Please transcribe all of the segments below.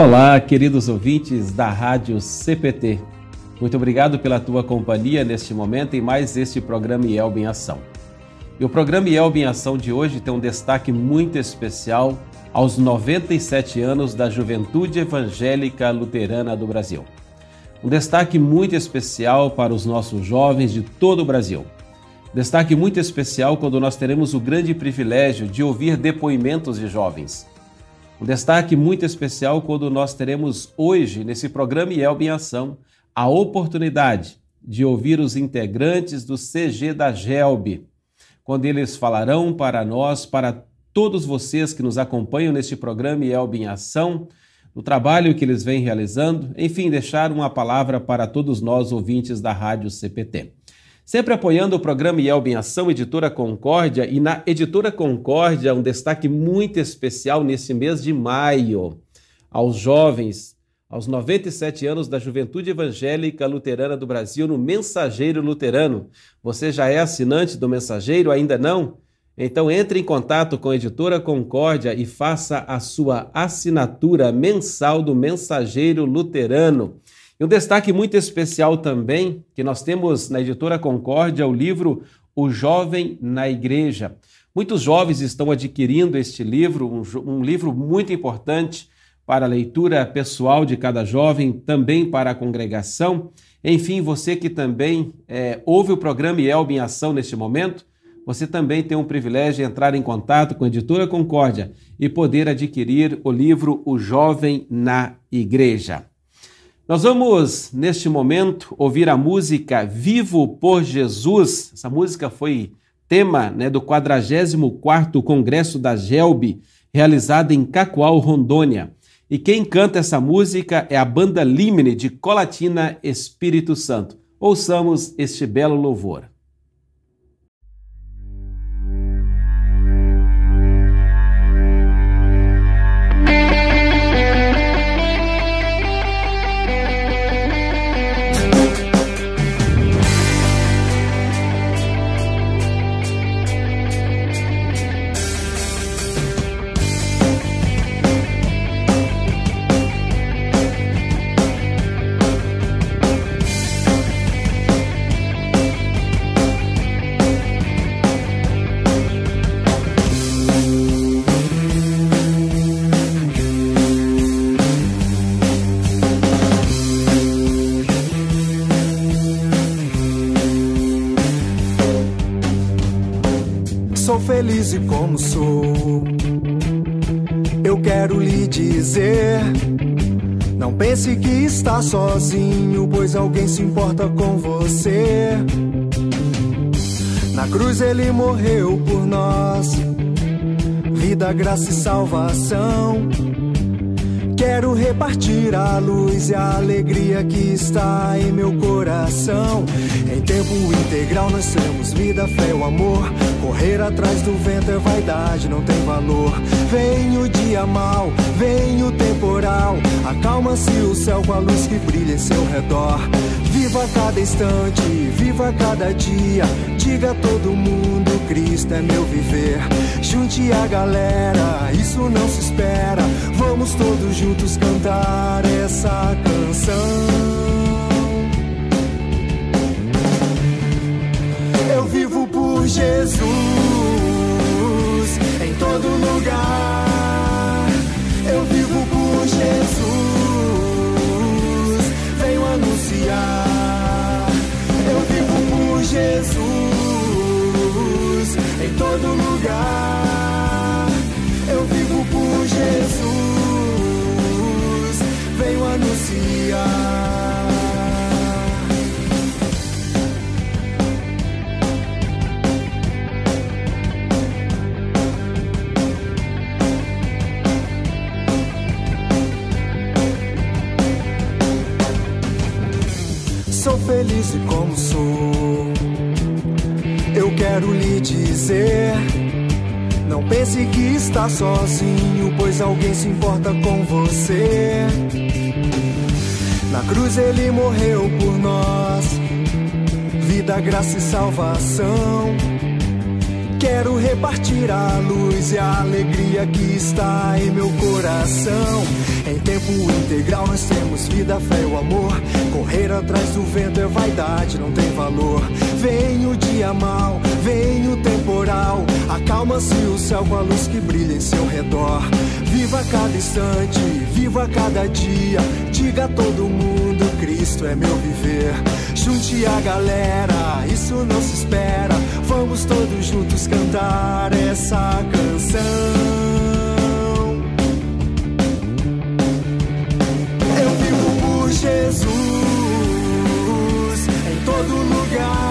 Olá, queridos ouvintes da Rádio CPT. Muito obrigado pela tua companhia neste momento em mais este programa IELB em Ação. E o programa IELB em Ação de hoje tem um destaque muito especial aos 97 anos da Juventude Evangélica Luterana do Brasil. Um destaque muito especial para os nossos jovens de todo o Brasil. Destaque muito especial quando nós teremos o grande privilégio de ouvir depoimentos de jovens um destaque muito especial quando nós teremos hoje, nesse programa IELB em Ação, a oportunidade de ouvir os integrantes do CG da GELB, quando eles falarão para nós, para todos vocês que nos acompanham neste programa IELB em Ação, o trabalho que eles vêm realizando, enfim, deixar uma palavra para todos nós ouvintes da Rádio CPT. Sempre apoiando o programa IELB em Ação, Editora Concórdia, e na Editora Concórdia, um destaque muito especial nesse mês de maio, aos jovens, aos 97 anos da Juventude Evangélica Luterana do Brasil, no Mensageiro Luterano. Você já é assinante do Mensageiro? Ainda não? Então entre em contato com a Editora Concórdia e faça a sua assinatura mensal do Mensageiro Luterano. E um destaque muito especial também, que nós temos na editora Concórdia, o livro O Jovem na Igreja. Muitos jovens estão adquirindo este livro, um, um livro muito importante para a leitura pessoal de cada jovem, também para a congregação. Enfim, você que também é, ouve o programa IELB em ação neste momento, você também tem o privilégio de entrar em contato com a Editora Concórdia e poder adquirir o livro O Jovem na Igreja. Nós vamos, neste momento, ouvir a música Vivo por Jesus. Essa música foi tema né, do 44º Congresso da GELB, realizado em Cacoal, Rondônia. E quem canta essa música é a banda Limine de Colatina Espírito Santo. Ouçamos este belo louvor. Feliz e como sou. Eu quero lhe dizer. Não pense que está sozinho, pois alguém se importa com você. Na cruz ele morreu por nós, vida, graça e salvação. Quero repartir a luz e a alegria que está em meu coração. Em tempo integral nós temos vida, fé, o amor. Correr atrás do vento é vaidade, não tem valor. Vem o dia mal, vem o temporal. Acalma-se o céu com a luz que brilha em seu redor. Viva cada instante, viva cada dia. Diga a todo mundo: Cristo é meu viver. Junte a galera, isso não se espera. Vamos todos juntos cantar essa canção. Eu vivo por Jesus lugar. Eu vivo por Jesus. Venho anunciar. Sou feliz e como sou. Eu quero lhe dizer. Não pense que está sozinho, pois alguém se importa com você. Na cruz ele morreu por nós, vida, graça e salvação. Quero repartir a luz e a alegria que está em meu coração. Em tempo integral nós temos vida, fé e o amor. Correr atrás do vento é vaidade, não tem valor. Vem o dia mal, vem o temporal. Acalma-se o céu com a luz que brilha em seu redor. Viva cada instante, viva cada dia. Diga a todo mundo: Cristo é meu viver. Junte a galera, isso não se espera. Vamos todos juntos cantar essa canção. Jesus em todo lugar.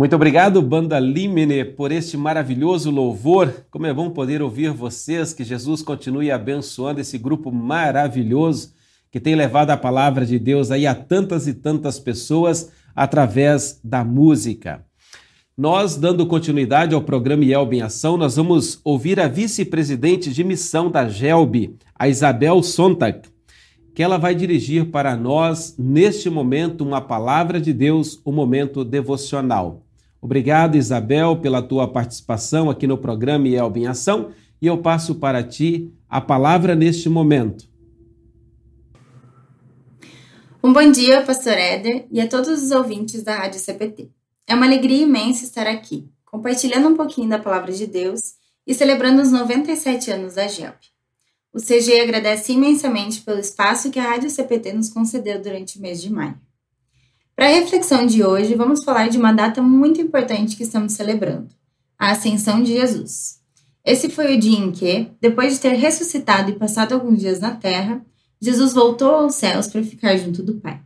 Muito obrigado, Banda Limene, por este maravilhoso louvor. Como é bom poder ouvir vocês. Que Jesus continue abençoando esse grupo maravilhoso que tem levado a palavra de Deus aí a tantas e tantas pessoas através da música. Nós, dando continuidade ao programa Yelb em Ação, nós vamos ouvir a vice-presidente de missão da GELB, a Isabel Sontag, que ela vai dirigir para nós, neste momento, uma palavra de Deus, um momento devocional. Obrigado, Isabel, pela tua participação aqui no programa Elba em Ação e eu passo para ti a palavra neste momento. Um bom dia, pastor Éder, e a todos os ouvintes da Rádio CPT. É uma alegria imensa estar aqui, compartilhando um pouquinho da palavra de Deus e celebrando os 97 anos da GELP. O CG agradece imensamente pelo espaço que a Rádio CPT nos concedeu durante o mês de maio. Para a reflexão de hoje, vamos falar de uma data muito importante que estamos celebrando: a Ascensão de Jesus. Esse foi o dia em que, depois de ter ressuscitado e passado alguns dias na terra, Jesus voltou aos céus para ficar junto do Pai.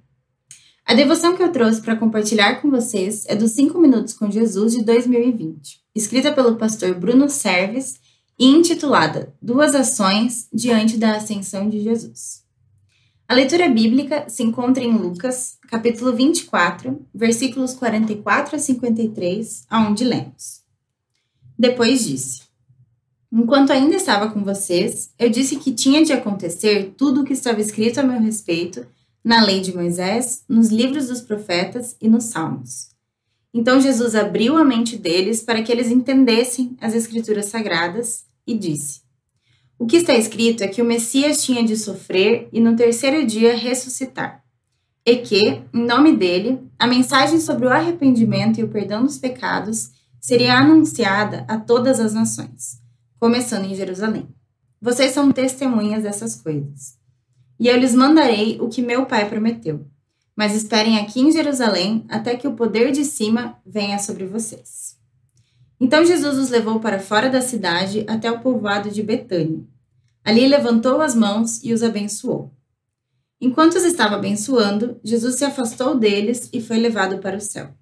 A devoção que eu trouxe para compartilhar com vocês é dos 5 Minutos com Jesus de 2020, escrita pelo pastor Bruno Serves e intitulada Duas Ações diante da Ascensão de Jesus. A leitura bíblica se encontra em Lucas, capítulo 24, versículos 44 a 53, aonde lemos. Depois disse: Enquanto ainda estava com vocês, eu disse que tinha de acontecer tudo o que estava escrito a meu respeito na lei de Moisés, nos livros dos profetas e nos salmos. Então Jesus abriu a mente deles para que eles entendessem as escrituras sagradas e disse: o que está escrito é que o Messias tinha de sofrer e no terceiro dia ressuscitar, e que, em nome dele, a mensagem sobre o arrependimento e o perdão dos pecados seria anunciada a todas as nações, começando em Jerusalém. Vocês são testemunhas dessas coisas. E eu lhes mandarei o que meu pai prometeu. Mas esperem aqui em Jerusalém até que o poder de cima venha sobre vocês. Então Jesus os levou para fora da cidade até o povoado de Betânia. Ali levantou as mãos e os abençoou. Enquanto os estava abençoando, Jesus se afastou deles e foi levado para o céu.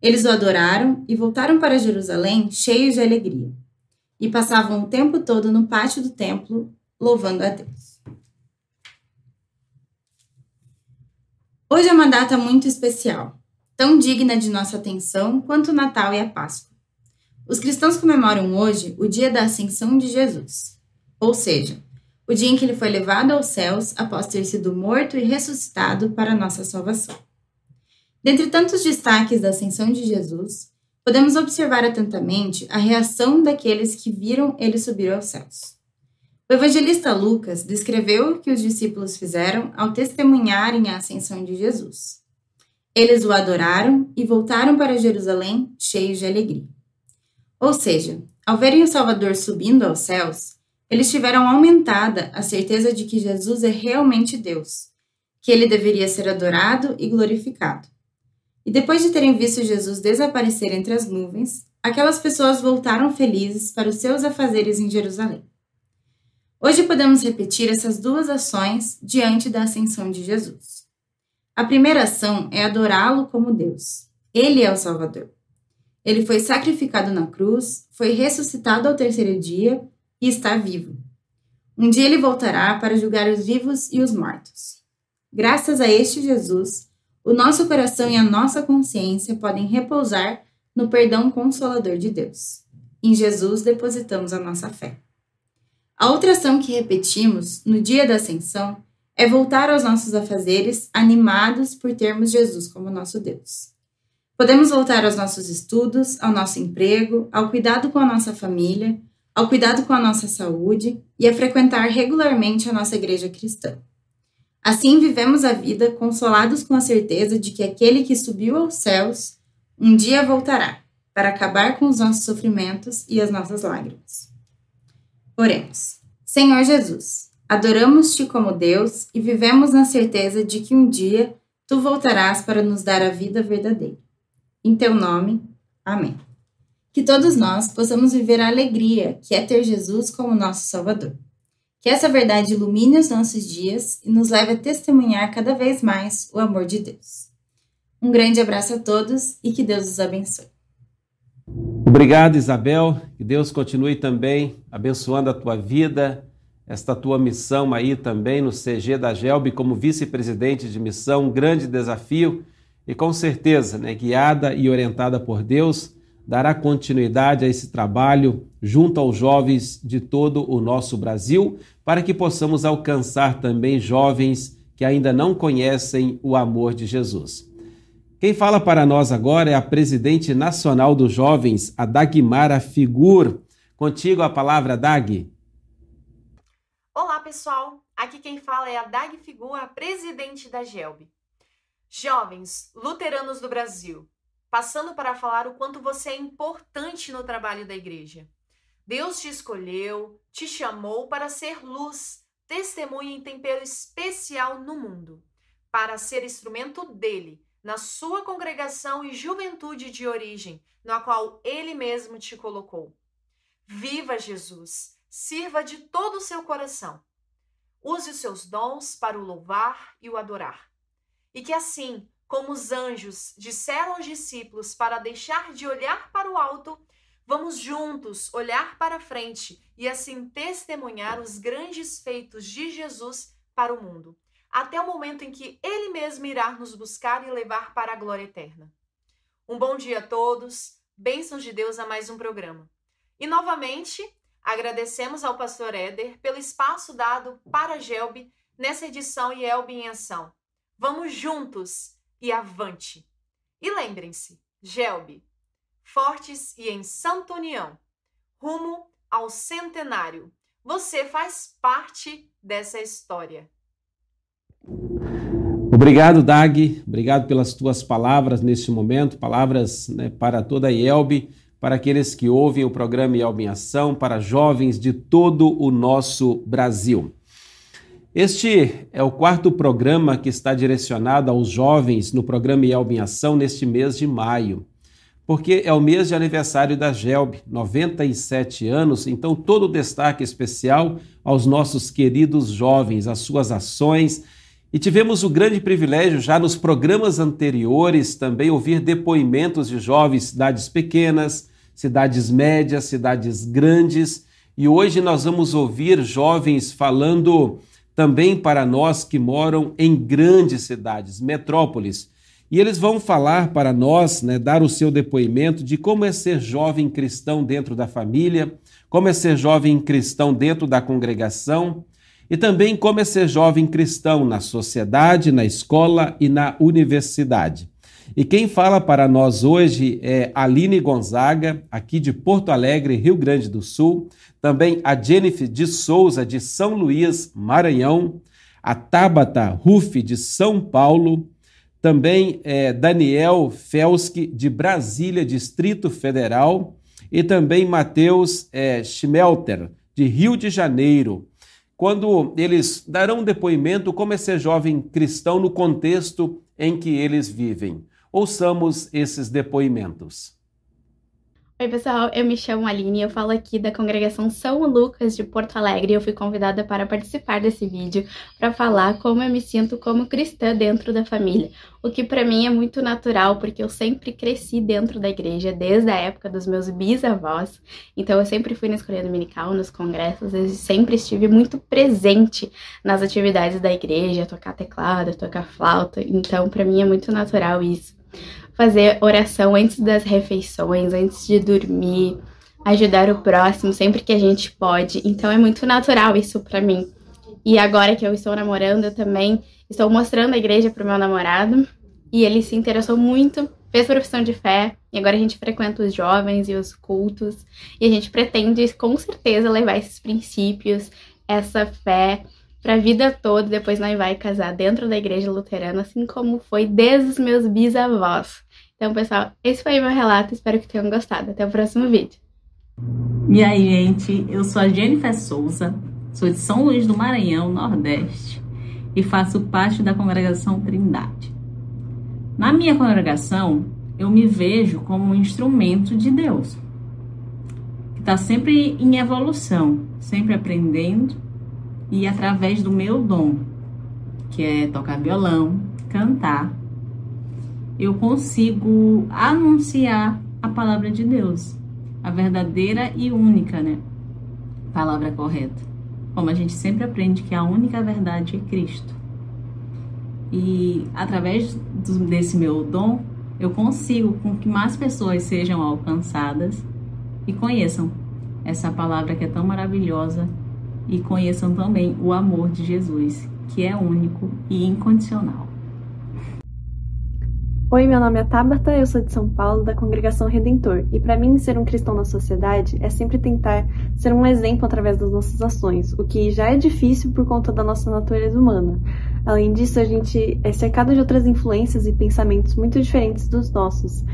Eles o adoraram e voltaram para Jerusalém cheios de alegria. E passavam o tempo todo no pátio do templo, louvando a Deus. Hoje é uma data muito especial, tão digna de nossa atenção quanto o Natal e a Páscoa. Os cristãos comemoram hoje o dia da ascensão de Jesus ou seja, o dia em que ele foi levado aos céus após ter sido morto e ressuscitado para nossa salvação. Dentre tantos destaques da ascensão de Jesus, podemos observar atentamente a reação daqueles que viram ele subir aos céus. O evangelista Lucas descreveu o que os discípulos fizeram ao testemunharem a ascensão de Jesus. Eles o adoraram e voltaram para Jerusalém cheios de alegria. Ou seja, ao verem o Salvador subindo aos céus, eles tiveram aumentada a certeza de que Jesus é realmente Deus, que ele deveria ser adorado e glorificado. E depois de terem visto Jesus desaparecer entre as nuvens, aquelas pessoas voltaram felizes para os seus afazeres em Jerusalém. Hoje podemos repetir essas duas ações diante da ascensão de Jesus. A primeira ação é adorá-lo como Deus. Ele é o Salvador. Ele foi sacrificado na cruz, foi ressuscitado ao terceiro dia está vivo. Um dia ele voltará para julgar os vivos e os mortos. Graças a este Jesus, o nosso coração e a nossa consciência podem repousar no perdão consolador de Deus. Em Jesus depositamos a nossa fé. A outra ação que repetimos no dia da ascensão é voltar aos nossos afazeres animados por termos Jesus como nosso Deus. Podemos voltar aos nossos estudos, ao nosso emprego, ao cuidado com a nossa família, ao cuidado com a nossa saúde e a frequentar regularmente a nossa igreja cristã. Assim vivemos a vida consolados com a certeza de que aquele que subiu aos céus um dia voltará para acabar com os nossos sofrimentos e as nossas lágrimas. Oremos. Senhor Jesus, adoramos-te como Deus e vivemos na certeza de que um dia tu voltarás para nos dar a vida verdadeira. Em teu nome, amém. Que todos nós possamos viver a alegria que é ter Jesus como nosso Salvador. Que essa verdade ilumine os nossos dias e nos leve a testemunhar cada vez mais o amor de Deus. Um grande abraço a todos e que Deus os abençoe. Obrigado, Isabel. Que Deus continue também abençoando a tua vida, esta tua missão aí também no CG da Gelb como vice-presidente de missão, um grande desafio e com certeza, né, guiada e orientada por Deus, dará continuidade a esse trabalho junto aos jovens de todo o nosso Brasil, para que possamos alcançar também jovens que ainda não conhecem o amor de Jesus. Quem fala para nós agora é a presidente nacional dos jovens, a Dagmara Figur. Contigo a palavra, Dag. Olá, pessoal. Aqui quem fala é a Dag Figur, a presidente da GELB. Jovens luteranos do Brasil, passando para falar o quanto você é importante no trabalho da igreja. Deus te escolheu, te chamou para ser luz, testemunha em tempero especial no mundo, para ser instrumento dele na sua congregação e juventude de origem, na qual ele mesmo te colocou. Viva Jesus, sirva de todo o seu coração. Use os seus dons para o louvar e o adorar. E que assim, como os anjos disseram aos discípulos para deixar de olhar para o alto, vamos juntos olhar para frente e assim testemunhar os grandes feitos de Jesus para o mundo até o momento em que Ele mesmo irá nos buscar e levar para a glória eterna. Um bom dia a todos, bênçãos de Deus a mais um programa. E novamente, agradecemos ao pastor Éder pelo espaço dado para a Gelb nessa edição Yelb em Ação. Vamos juntos e avante! E lembrem-se, Gelb, fortes e em santa união, rumo ao centenário. Você faz parte dessa história. Obrigado, Dag. Obrigado pelas tuas palavras neste momento, palavras né, para toda a IELB, para aqueles que ouvem o programa IELB em Ação, para jovens de todo o nosso Brasil. Este é o quarto programa que está direcionado aos jovens no programa IELB em Ação neste mês de maio, porque é o mês de aniversário da GELB, 97 anos, então todo o destaque especial aos nossos queridos jovens, as suas ações, e tivemos o grande privilégio, já nos programas anteriores, também ouvir depoimentos de jovens, cidades pequenas, cidades médias, cidades grandes. E hoje nós vamos ouvir jovens falando também para nós que moram em grandes cidades, metrópoles. E eles vão falar para nós, né, dar o seu depoimento de como é ser jovem cristão dentro da família, como é ser jovem cristão dentro da congregação e também como é ser jovem cristão na sociedade, na escola e na universidade. E quem fala para nós hoje é Aline Gonzaga, aqui de Porto Alegre, Rio Grande do Sul, também a Jennifer de Souza, de São Luís, Maranhão, a Tabata Ruff, de São Paulo, também é Daniel Felski, de Brasília, Distrito Federal, e também Matheus é, Schmelter, de Rio de Janeiro. Quando eles darão depoimento como é ser jovem cristão no contexto em que eles vivem. Ouçamos esses depoimentos. Oi, pessoal, eu me chamo Aline e eu falo aqui da congregação São Lucas de Porto Alegre. Eu fui convidada para participar desse vídeo para falar como eu me sinto como cristã dentro da família, o que para mim é muito natural porque eu sempre cresci dentro da igreja desde a época dos meus bisavós. Então eu sempre fui na escola dominical, nos congressos, e sempre estive muito presente nas atividades da igreja, tocar teclado, tocar flauta. Então para mim é muito natural isso fazer oração antes das refeições, antes de dormir, ajudar o próximo sempre que a gente pode. Então é muito natural isso para mim. E agora que eu estou namorando, eu também estou mostrando a igreja pro meu namorado e ele se interessou muito, fez profissão de fé e agora a gente frequenta os jovens e os cultos e a gente pretende com certeza levar esses princípios, essa fé para a vida toda. Depois nós vai casar dentro da igreja luterana, assim como foi desde os meus bisavós. Então, pessoal, esse foi meu relato. Espero que tenham gostado. Até o próximo vídeo. E aí, gente, eu sou a Jennifer Souza, sou de São Luís do Maranhão, Nordeste, e faço parte da congregação Trindade. Na minha congregação, eu me vejo como um instrumento de Deus, que está sempre em evolução, sempre aprendendo e através do meu dom, que é tocar violão, cantar, eu consigo anunciar a palavra de Deus, a verdadeira e única, né? Palavra correta. Como a gente sempre aprende que a única verdade é Cristo. E através desse meu dom, eu consigo com que mais pessoas sejam alcançadas e conheçam essa palavra que é tão maravilhosa e conheçam também o amor de Jesus, que é único e incondicional. Oi, meu nome é Tabata, eu sou de São Paulo, da Congregação Redentor, e para mim ser um cristão na sociedade é sempre tentar ser um exemplo através das nossas ações, o que já é difícil por conta da nossa natureza humana. Além disso, a gente é cercado de outras influências e pensamentos muito diferentes dos nossos.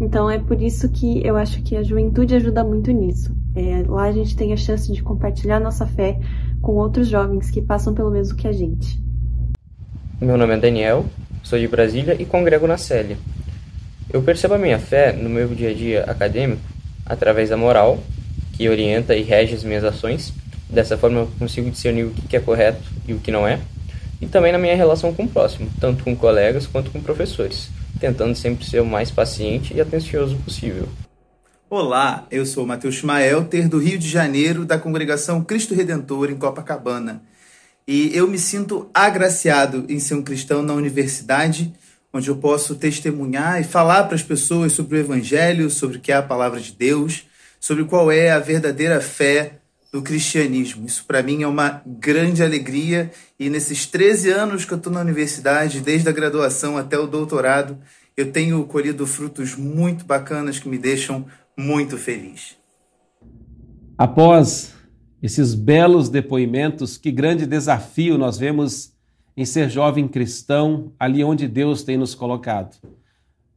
Então é por isso que eu acho que a juventude ajuda muito nisso. É, lá a gente tem a chance de compartilhar nossa fé com outros jovens que passam pelo mesmo que a gente. Meu nome é Daniel, Sou de Brasília e congrego na Célia. Eu percebo a minha fé no meu dia a dia acadêmico através da moral, que orienta e rege as minhas ações. Dessa forma eu consigo discernir o que é correto e o que não é. E também na minha relação com o próximo, tanto com colegas quanto com professores, tentando sempre ser o mais paciente e atencioso possível. Olá, eu sou Matheus ter do Rio de Janeiro, da congregação Cristo Redentor em Copacabana. E eu me sinto agraciado em ser um cristão na universidade, onde eu posso testemunhar e falar para as pessoas sobre o Evangelho, sobre o que é a palavra de Deus, sobre qual é a verdadeira fé do cristianismo. Isso para mim é uma grande alegria e nesses 13 anos que eu estou na universidade, desde a graduação até o doutorado, eu tenho colhido frutos muito bacanas que me deixam muito feliz. Após esses belos depoimentos, que grande desafio nós vemos em ser jovem cristão, ali onde Deus tem nos colocado.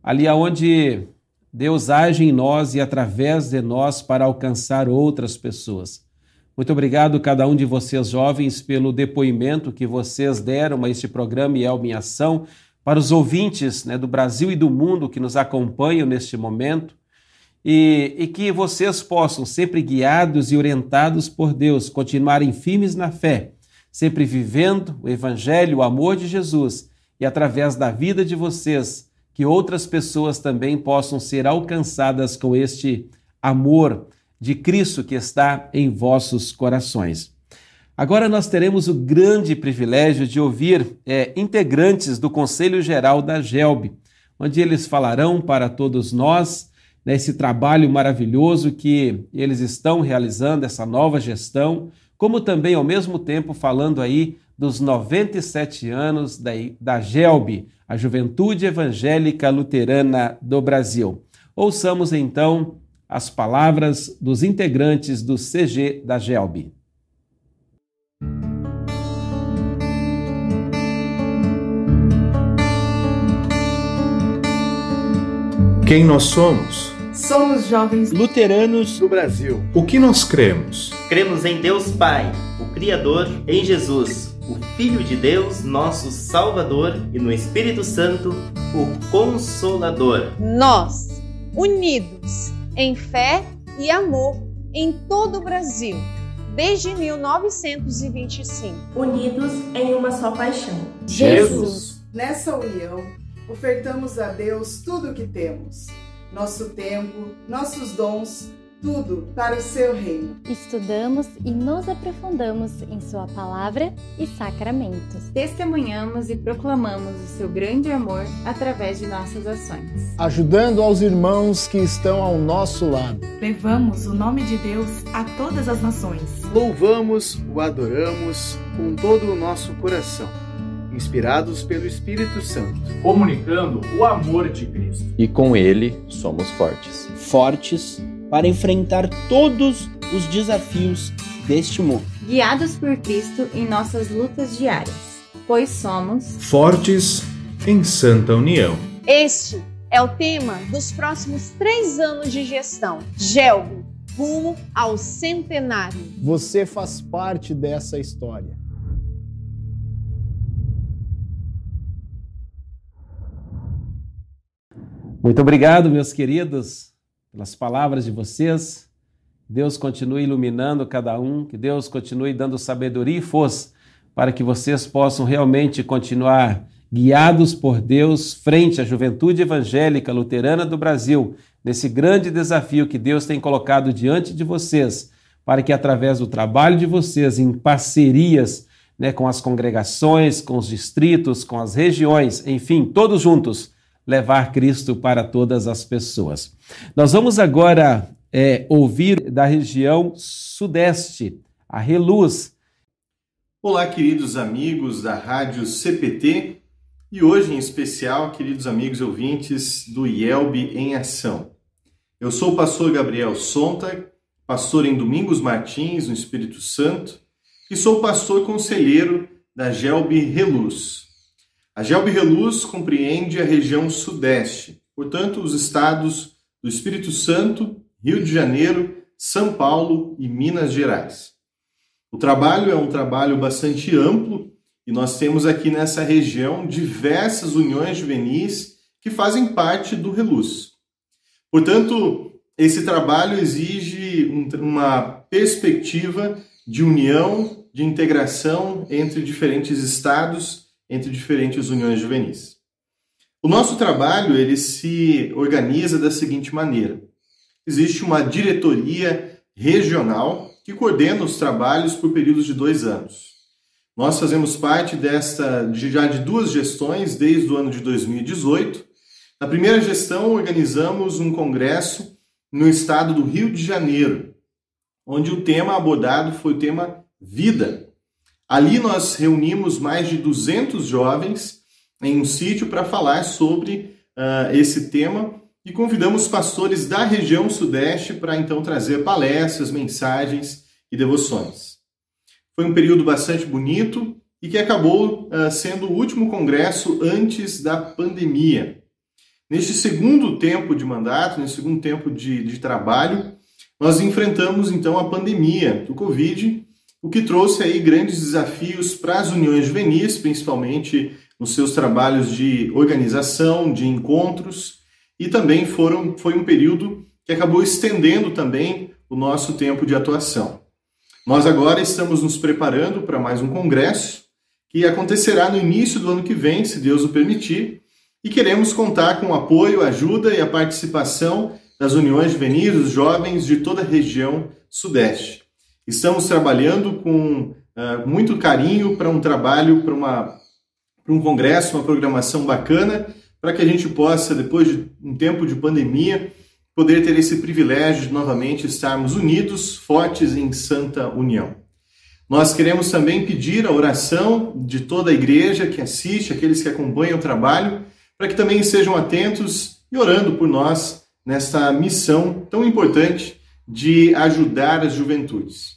Ali onde Deus age em nós e através de nós para alcançar outras pessoas. Muito obrigado cada um de vocês jovens pelo depoimento que vocês deram a este programa Elba em Ação, para os ouvintes né, do Brasil e do mundo que nos acompanham neste momento e, e que vocês possam, sempre guiados e orientados por Deus, continuarem firmes na fé, sempre vivendo o Evangelho, o amor de Jesus e através da vida de vocês, que outras pessoas também possam ser alcançadas com este amor de Cristo que está em vossos corações. Agora nós teremos o grande privilégio de ouvir é, integrantes do Conselho Geral da GELB, onde eles falarão para todos nós nesse trabalho maravilhoso que eles estão realizando, essa nova gestão, como também, ao mesmo tempo, falando aí dos 97 anos da, da GELB, a Juventude Evangélica Luterana do Brasil. Ouçamos então as palavras dos integrantes do CG da GELB. Quem nós somos? Somos jovens luteranos do Brasil. O que nós cremos? Cremos em Deus Pai, o Criador, em Jesus, o Filho de Deus, nosso Salvador, e no Espírito Santo, o Consolador. Nós, unidos em fé e amor em todo o Brasil, desde 1925. Unidos em uma só paixão. Jesus. Nessa união, ofertamos a Deus tudo o que temos: nosso tempo, nossos dons tudo para o seu reino. Estudamos e nos aprofundamos em Sua palavra e sacramentos. Testemunhamos e proclamamos o seu grande amor através de nossas ações. Ajudando aos irmãos que estão ao nosso lado. Levamos o nome de Deus a todas as nações. Louvamos, o adoramos com todo o nosso coração. Inspirados pelo Espírito Santo, comunicando o amor de Cristo. E com ele somos fortes. Fortes para enfrentar todos os desafios deste mundo. Guiados por Cristo em nossas lutas diárias, pois somos fortes em santa união. Este é o tema dos próximos três anos de gestão. GELB, rumo ao centenário. Você faz parte dessa história. Muito obrigado, meus queridos pelas palavras de vocês. Deus continue iluminando cada um, que Deus continue dando sabedoria e força para que vocês possam realmente continuar guiados por Deus frente à juventude evangélica luterana do Brasil, nesse grande desafio que Deus tem colocado diante de vocês, para que através do trabalho de vocês, em parcerias né, com as congregações, com os distritos, com as regiões, enfim, todos juntos, levar Cristo para todas as pessoas. Nós vamos agora é, ouvir da região sudeste, a Reluz. Olá, queridos amigos da Rádio CPT e hoje em especial, queridos amigos ouvintes do IELB em Ação. Eu sou o pastor Gabriel Sontag, pastor em Domingos Martins, no Espírito Santo, e sou pastor conselheiro da GELB Reluz. A Gelbe Reluz compreende a região sudeste, portanto, os estados do Espírito Santo, Rio de Janeiro, São Paulo e Minas Gerais. O trabalho é um trabalho bastante amplo e nós temos aqui nessa região diversas uniões juvenis que fazem parte do Reluz. Portanto, esse trabalho exige uma perspectiva de união, de integração entre diferentes estados entre diferentes uniões juvenis. O nosso trabalho ele se organiza da seguinte maneira: existe uma diretoria regional que coordena os trabalhos por períodos de dois anos. Nós fazemos parte desta já de duas gestões desde o ano de 2018. Na primeira gestão organizamos um congresso no estado do Rio de Janeiro, onde o tema abordado foi o tema vida, Ali nós reunimos mais de 200 jovens em um sítio para falar sobre uh, esse tema e convidamos pastores da região sudeste para então trazer palestras, mensagens e devoções. Foi um período bastante bonito e que acabou uh, sendo o último congresso antes da pandemia. Neste segundo tempo de mandato, nesse segundo tempo de, de trabalho, nós enfrentamos então a pandemia do Covid o que trouxe aí grandes desafios para as uniões juvenis, principalmente nos seus trabalhos de organização, de encontros, e também foram, foi um período que acabou estendendo também o nosso tempo de atuação. Nós agora estamos nos preparando para mais um congresso que acontecerá no início do ano que vem, se Deus o permitir, e queremos contar com o apoio, a ajuda e a participação das uniões juvenis, dos jovens de toda a região sudeste. Estamos trabalhando com uh, muito carinho para um trabalho, para um congresso, uma programação bacana, para que a gente possa, depois de um tempo de pandemia, poder ter esse privilégio de novamente estarmos unidos, fortes em santa união. Nós queremos também pedir a oração de toda a igreja que assiste, aqueles que acompanham o trabalho, para que também estejam atentos e orando por nós nesta missão tão importante de ajudar as juventudes.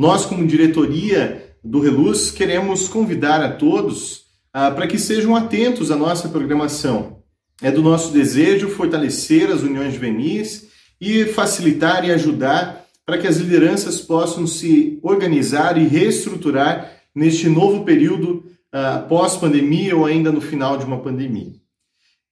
Nós, como diretoria do Reluz, queremos convidar a todos ah, para que sejam atentos à nossa programação. É do nosso desejo fortalecer as uniões juvenis e facilitar e ajudar para que as lideranças possam se organizar e reestruturar neste novo período uh, pós-pandemia ou ainda no final de uma pandemia.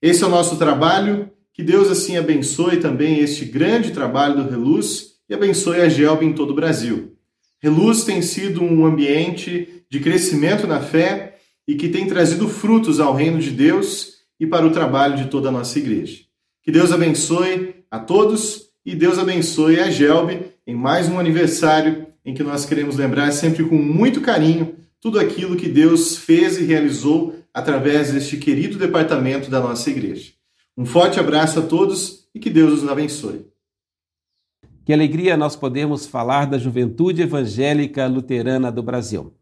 Esse é o nosso trabalho. Que Deus assim abençoe também este grande trabalho do Reluz e abençoe a Gelb em todo o Brasil. Reluz tem sido um ambiente de crescimento na fé e que tem trazido frutos ao reino de Deus e para o trabalho de toda a nossa igreja. Que Deus abençoe a todos e Deus abençoe a Gelb em mais um aniversário em que nós queremos lembrar sempre com muito carinho tudo aquilo que Deus fez e realizou através deste querido departamento da nossa igreja. Um forte abraço a todos e que Deus os abençoe. Que alegria nós podemos falar da Juventude Evangélica Luterana do Brasil.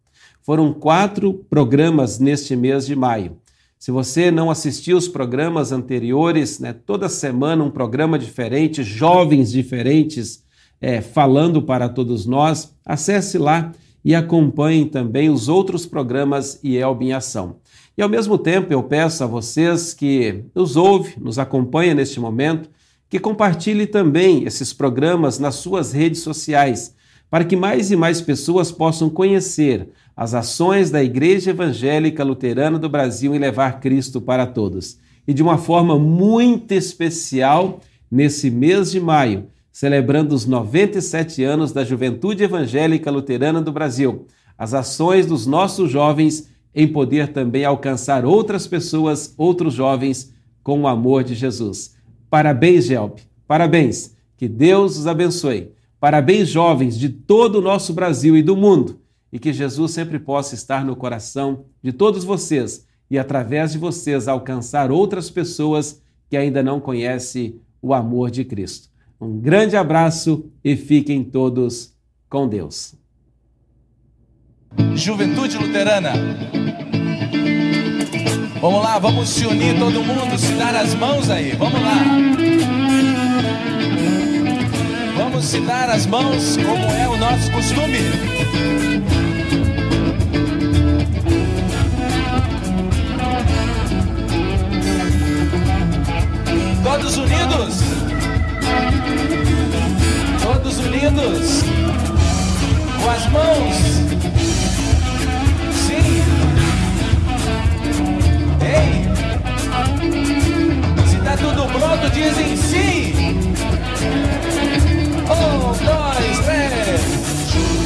Foram quatro programas neste mês de maio. Se você não assistiu os programas anteriores, né, toda semana um programa diferente, jovens diferentes é, falando para todos nós, acesse lá e acompanhe também os outros programas IELB em Ação. E ao mesmo tempo eu peço a vocês que nos ouve, nos acompanha neste momento, que compartilhe também esses programas nas suas redes sociais, para que mais e mais pessoas possam conhecer as ações da Igreja Evangélica Luterana do Brasil em levar Cristo para todos. E de uma forma muito especial, nesse mês de maio, celebrando os 97 anos da Juventude Evangélica Luterana do Brasil, as ações dos nossos jovens em poder também alcançar outras pessoas, outros jovens, com o amor de Jesus. Parabéns, Gelb. Parabéns. Que Deus os abençoe. Parabéns, jovens de todo o nosso Brasil e do mundo. E que Jesus sempre possa estar no coração de todos vocês e, através de vocês, alcançar outras pessoas que ainda não conhecem o amor de Cristo. Um grande abraço e fiquem todos com Deus. Juventude Luterana. Vamos lá, vamos se unir todo mundo, se dar as mãos aí. Vamos lá. Vamos se dar as mãos como é o nosso costume. Todos unidos. Todos unidos, com as mãos. Tudo pronto, dizem sim. Um, dois, três.